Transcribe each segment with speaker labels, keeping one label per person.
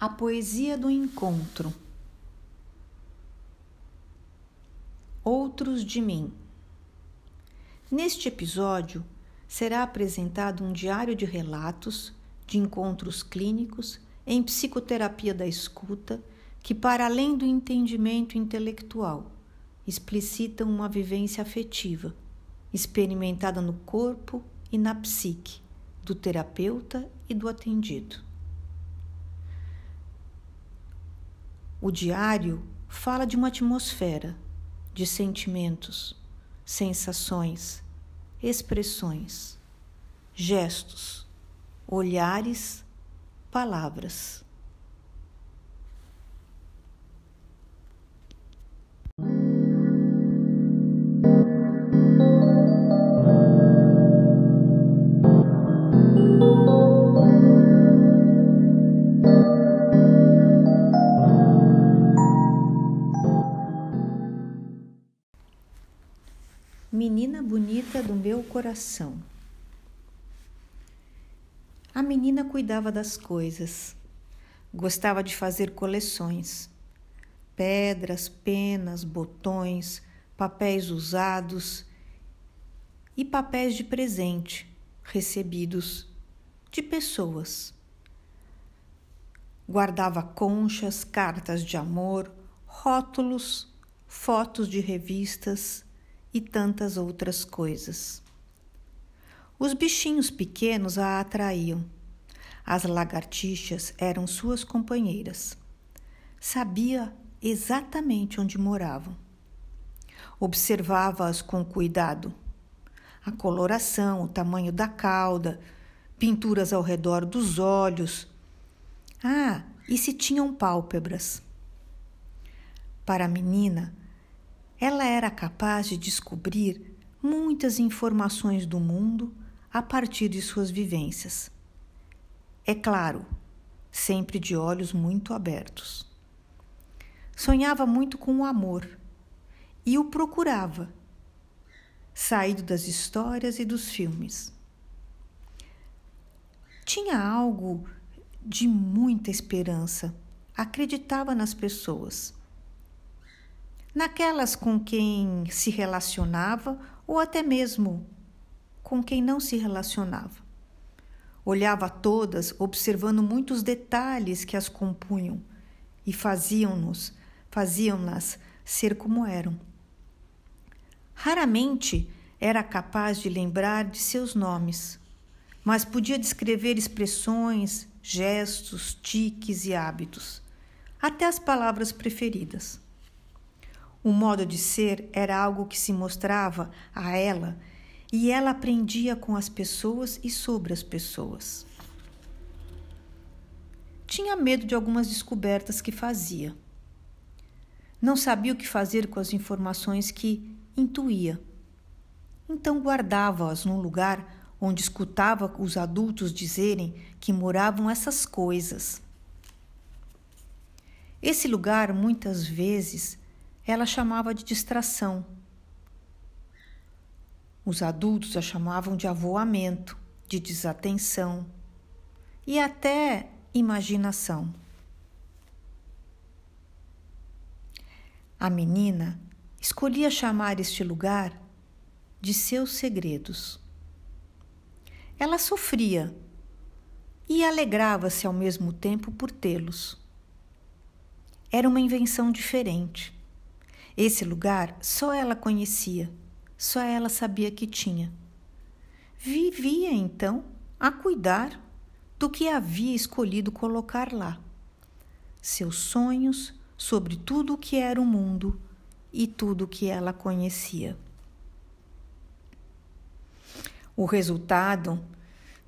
Speaker 1: A poesia do encontro. Outros de mim. Neste episódio será apresentado um diário de relatos de encontros clínicos em psicoterapia da escuta que, para além do entendimento intelectual, explicitam uma vivência afetiva, experimentada no corpo e na psique do terapeuta e do atendido. O diário fala de uma atmosfera, de sentimentos, sensações, expressões, gestos, olhares, palavras. Do meu coração. A menina cuidava das coisas, gostava de fazer coleções: pedras, penas, botões, papéis usados e papéis de presente recebidos de pessoas. Guardava conchas, cartas de amor, rótulos, fotos de revistas e tantas outras coisas. Os bichinhos pequenos a atraíam. As lagartixas eram suas companheiras. Sabia exatamente onde moravam. Observava-as com cuidado. A coloração, o tamanho da cauda, pinturas ao redor dos olhos. Ah, e se tinham pálpebras. Para a menina, ela era capaz de descobrir muitas informações do mundo a partir de suas vivências. É claro, sempre de olhos muito abertos. Sonhava muito com o amor e o procurava, saído das histórias e dos filmes. Tinha algo de muita esperança, acreditava nas pessoas naquelas com quem se relacionava ou até mesmo com quem não se relacionava. Olhava todas, observando muitos detalhes que as compunham e faziam-nos, faziam-nas ser como eram. Raramente era capaz de lembrar de seus nomes, mas podia descrever expressões, gestos, tiques e hábitos, até as palavras preferidas. O modo de ser era algo que se mostrava a ela e ela aprendia com as pessoas e sobre as pessoas. Tinha medo de algumas descobertas que fazia. Não sabia o que fazer com as informações que intuía. Então guardava-as num lugar onde escutava os adultos dizerem que moravam essas coisas. Esse lugar muitas vezes ela chamava de distração. Os adultos a chamavam de avoamento, de desatenção e até imaginação. A menina escolhia chamar este lugar de seus segredos. Ela sofria e alegrava-se ao mesmo tempo por tê-los. Era uma invenção diferente. Esse lugar só ela conhecia, só ela sabia que tinha. Vivia então a cuidar do que havia escolhido colocar lá. Seus sonhos sobre tudo o que era o mundo e tudo o que ela conhecia. O resultado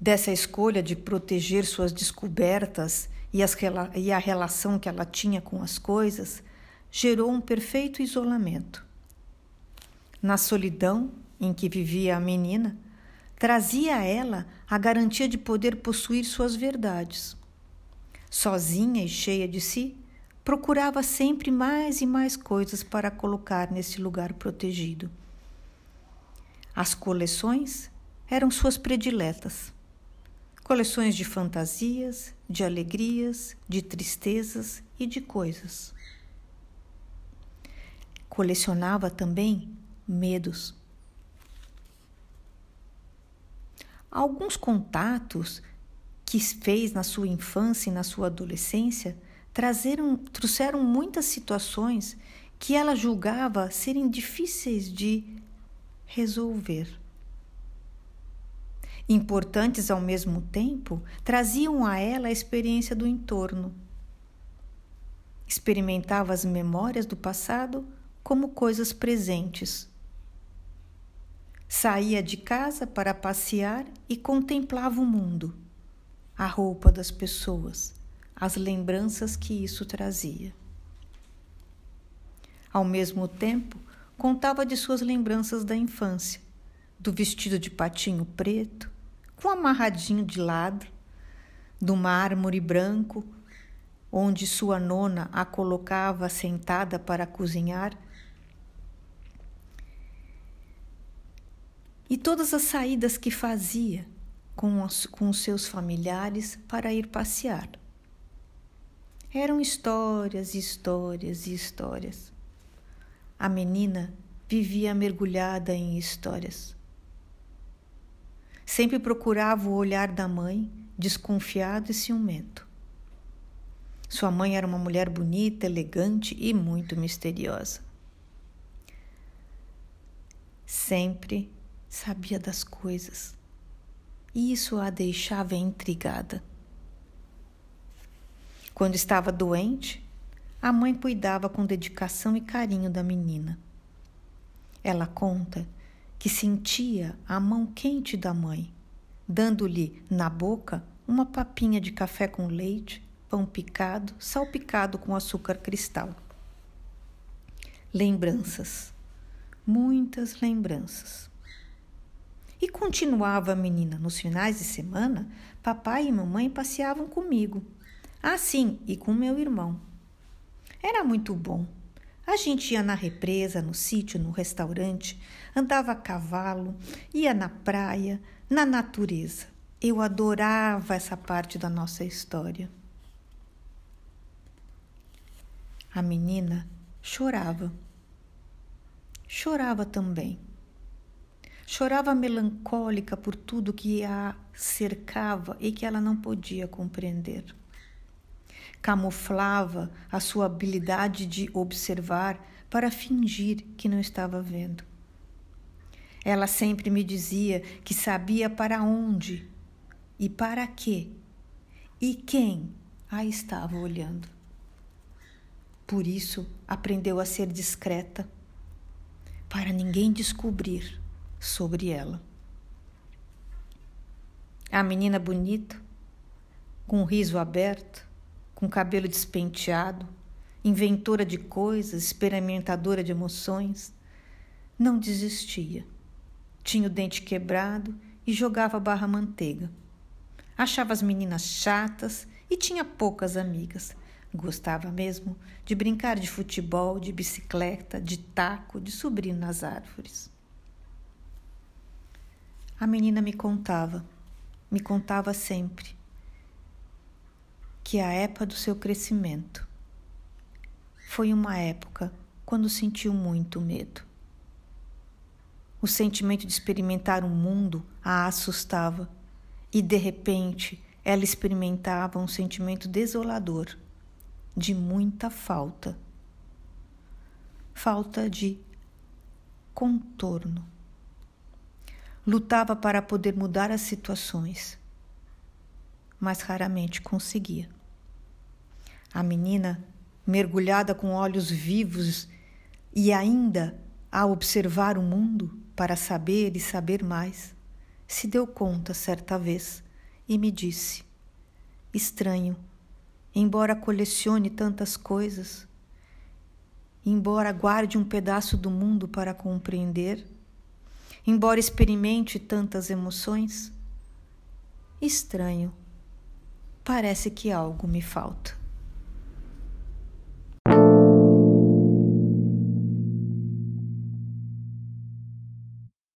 Speaker 1: dessa escolha de proteger suas descobertas e, as, e a relação que ela tinha com as coisas gerou um perfeito isolamento. Na solidão em que vivia a menina, trazia a ela a garantia de poder possuir suas verdades. Sozinha e cheia de si, procurava sempre mais e mais coisas para colocar nesse lugar protegido. As coleções eram suas prediletas. coleções de fantasias, de alegrias, de tristezas e de coisas. Colecionava também medos. Alguns contatos que fez na sua infância e na sua adolescência trazeram, trouxeram muitas situações que ela julgava serem difíceis de resolver. Importantes ao mesmo tempo, traziam a ela a experiência do entorno. Experimentava as memórias do passado como coisas presentes. Saía de casa para passear e contemplava o mundo a roupa das pessoas, as lembranças que isso trazia. Ao mesmo tempo, contava de suas lembranças da infância, do vestido de patinho preto, com amarradinho de lado, do mármore branco, onde sua nona a colocava sentada para cozinhar, e todas as saídas que fazia com os, com os seus familiares para ir passear. Eram histórias, histórias e histórias. A menina vivia mergulhada em histórias. Sempre procurava o olhar da mãe, desconfiado e ciumento. Sua mãe era uma mulher bonita, elegante e muito misteriosa. Sempre sabia das coisas e isso a deixava intrigada. Quando estava doente, a mãe cuidava com dedicação e carinho da menina. Ela conta que sentia a mão quente da mãe, dando-lhe na boca uma papinha de café com leite, pão picado, salpicado com açúcar cristal. Lembranças, muitas lembranças. E continuava a menina. Nos finais de semana, papai e mamãe passeavam comigo. Ah, sim, e com meu irmão. Era muito bom. A gente ia na represa, no sítio, no restaurante, andava a cavalo, ia na praia, na natureza. Eu adorava essa parte da nossa história. A menina chorava. Chorava também. Chorava melancólica por tudo que a cercava e que ela não podia compreender. Camuflava a sua habilidade de observar para fingir que não estava vendo. Ela sempre me dizia que sabia para onde e para quê e quem a estava olhando. Por isso, aprendeu a ser discreta, para ninguém descobrir sobre ela. A menina bonita, com o riso aberto, com cabelo despenteado, inventora de coisas, experimentadora de emoções, não desistia. Tinha o dente quebrado e jogava barra manteiga. Achava as meninas chatas e tinha poucas amigas. Gostava mesmo de brincar de futebol, de bicicleta, de taco, de subir nas árvores. A menina me contava, me contava sempre, que a época do seu crescimento foi uma época quando sentiu muito medo. O sentimento de experimentar um mundo a assustava e, de repente, ela experimentava um sentimento desolador de muita falta. Falta de contorno Lutava para poder mudar as situações, mas raramente conseguia. A menina, mergulhada com olhos vivos e ainda a observar o mundo para saber e saber mais, se deu conta certa vez e me disse: Estranho, embora colecione tantas coisas, embora guarde um pedaço do mundo para compreender, embora experimente tantas emoções? Estranho, parece que algo me falta.